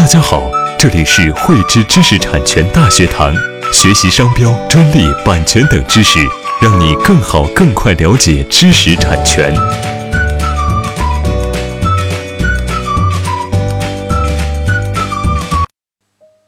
大家好，这里是汇知知识产权大学堂，学习商标、专利、版权等知识，让你更好、更快了解知识产权。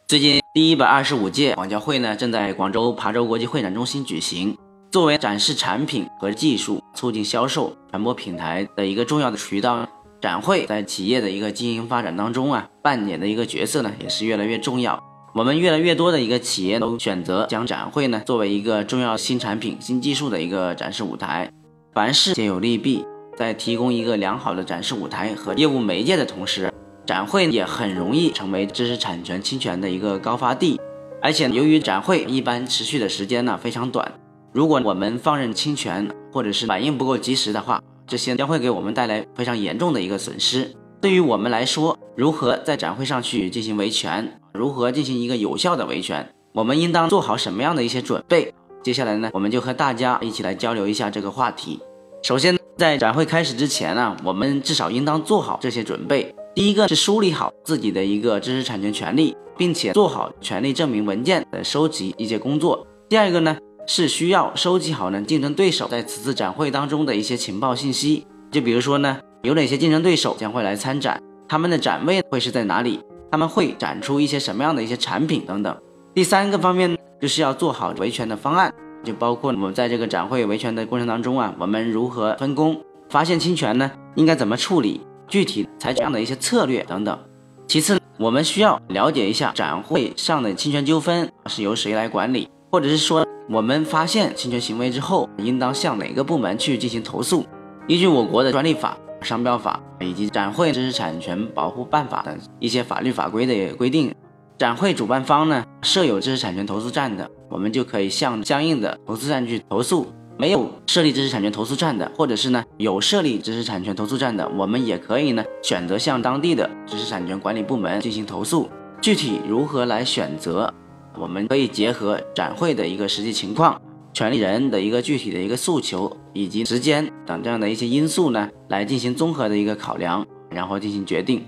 最近第一百二十五届广交会呢，正在广州琶洲国际会展中心举行。作为展示产品和技术、促进销售、传播品牌的一个重要的渠道。展会在企业的一个经营发展当中啊，扮演的一个角色呢，也是越来越重要。我们越来越多的一个企业都选择将展会呢作为一个重要新产品、新技术的一个展示舞台。凡事皆有利弊，在提供一个良好的展示舞台和业务媒介的同时，展会也很容易成为知识产权侵权的一个高发地。而且由于展会一般持续的时间呢非常短，如果我们放任侵权或者是反应不够及时的话，这些将会给我们带来非常严重的一个损失。对于我们来说，如何在展会上去进行维权，如何进行一个有效的维权，我们应当做好什么样的一些准备？接下来呢，我们就和大家一起来交流一下这个话题。首先，在展会开始之前呢，我们至少应当做好这些准备。第一个是梳理好自己的一个知识产权权利，并且做好权利证明文件的收集一些工作。第二个呢？是需要收集好呢竞争对手在此次展会当中的一些情报信息，就比如说呢，有哪些竞争对手将会来参展，他们的展位会是在哪里，他们会展出一些什么样的一些产品等等。第三个方面就是要做好维权的方案，就包括我们在这个展会维权的过程当中啊，我们如何分工，发现侵权呢，应该怎么处理，具体采取这样的一些策略等等。其次，我们需要了解一下展会上的侵权纠纷是由谁来管理，或者是说。我们发现侵权行为之后，应当向哪个部门去进行投诉？依据我国的专利法、商标法以及展会知识产权保护办法等一些法律法规的规定，展会主办方呢设有知识产权投诉站的，我们就可以向相应的投诉站去投诉；没有设立知识产权投诉站的，或者是呢有设立知识产权投诉站的，我们也可以呢选择向当地的知识产权管理部门进行投诉。具体如何来选择？我们可以结合展会的一个实际情况、权利人的一个具体的一个诉求以及时间等这样的一些因素呢，来进行综合的一个考量，然后进行决定。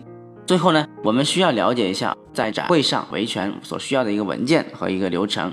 最后呢，我们需要了解一下在展会上维权所需要的一个文件和一个流程。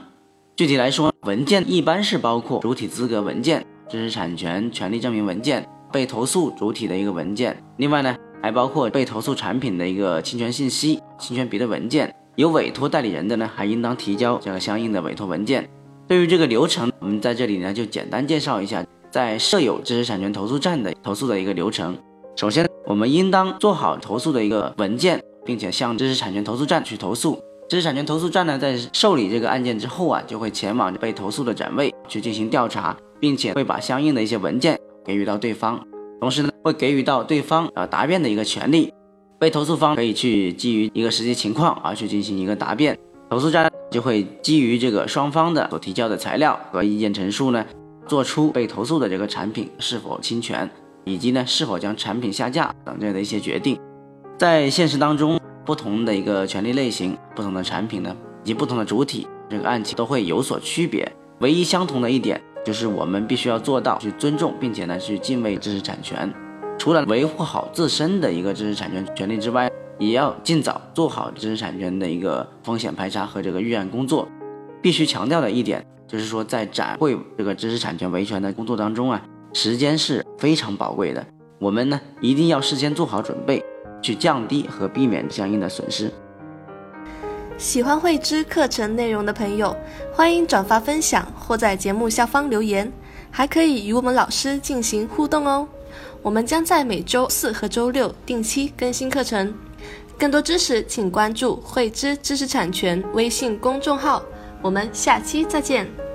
具体来说，文件一般是包括主体资格文件、知识产权权利证明文件、被投诉主体的一个文件，另外呢，还包括被投诉产品的一个侵权信息、侵权别的文件。有委托代理人的呢，还应当提交这个相应的委托文件。对于这个流程，我们在这里呢就简单介绍一下，在设有知识产权投诉站的投诉的一个流程。首先，我们应当做好投诉的一个文件，并且向知识产权投诉站去投诉。知识产权投诉站呢，在受理这个案件之后啊，就会前往被投诉的展位去进行调查，并且会把相应的一些文件给予到对方，同时呢，会给予到对方呃答辩的一个权利。被投诉方可以去基于一个实际情况而去进行一个答辩，投诉站就会基于这个双方的所提交的材料和意见陈述呢，做出被投诉的这个产品是否侵权，以及呢是否将产品下架等这样的一些决定。在现实当中，不同的一个权利类型、不同的产品呢，以及不同的主体，这个案情都会有所区别。唯一相同的一点就是我们必须要做到去尊重，并且呢去敬畏知识产权。除了维护好自身的一个知识产权权利之外，也要尽早做好知识产权的一个风险排查和这个预案工作。必须强调的一点就是说，在展会这个知识产权维权的工作当中啊，时间是非常宝贵的。我们呢一定要事先做好准备，去降低和避免相应的损失。喜欢慧知课程内容的朋友，欢迎转发分享或在节目下方留言，还可以与我们老师进行互动哦。我们将在每周四和周六定期更新课程，更多知识请关注“汇知知识产权”微信公众号。我们下期再见。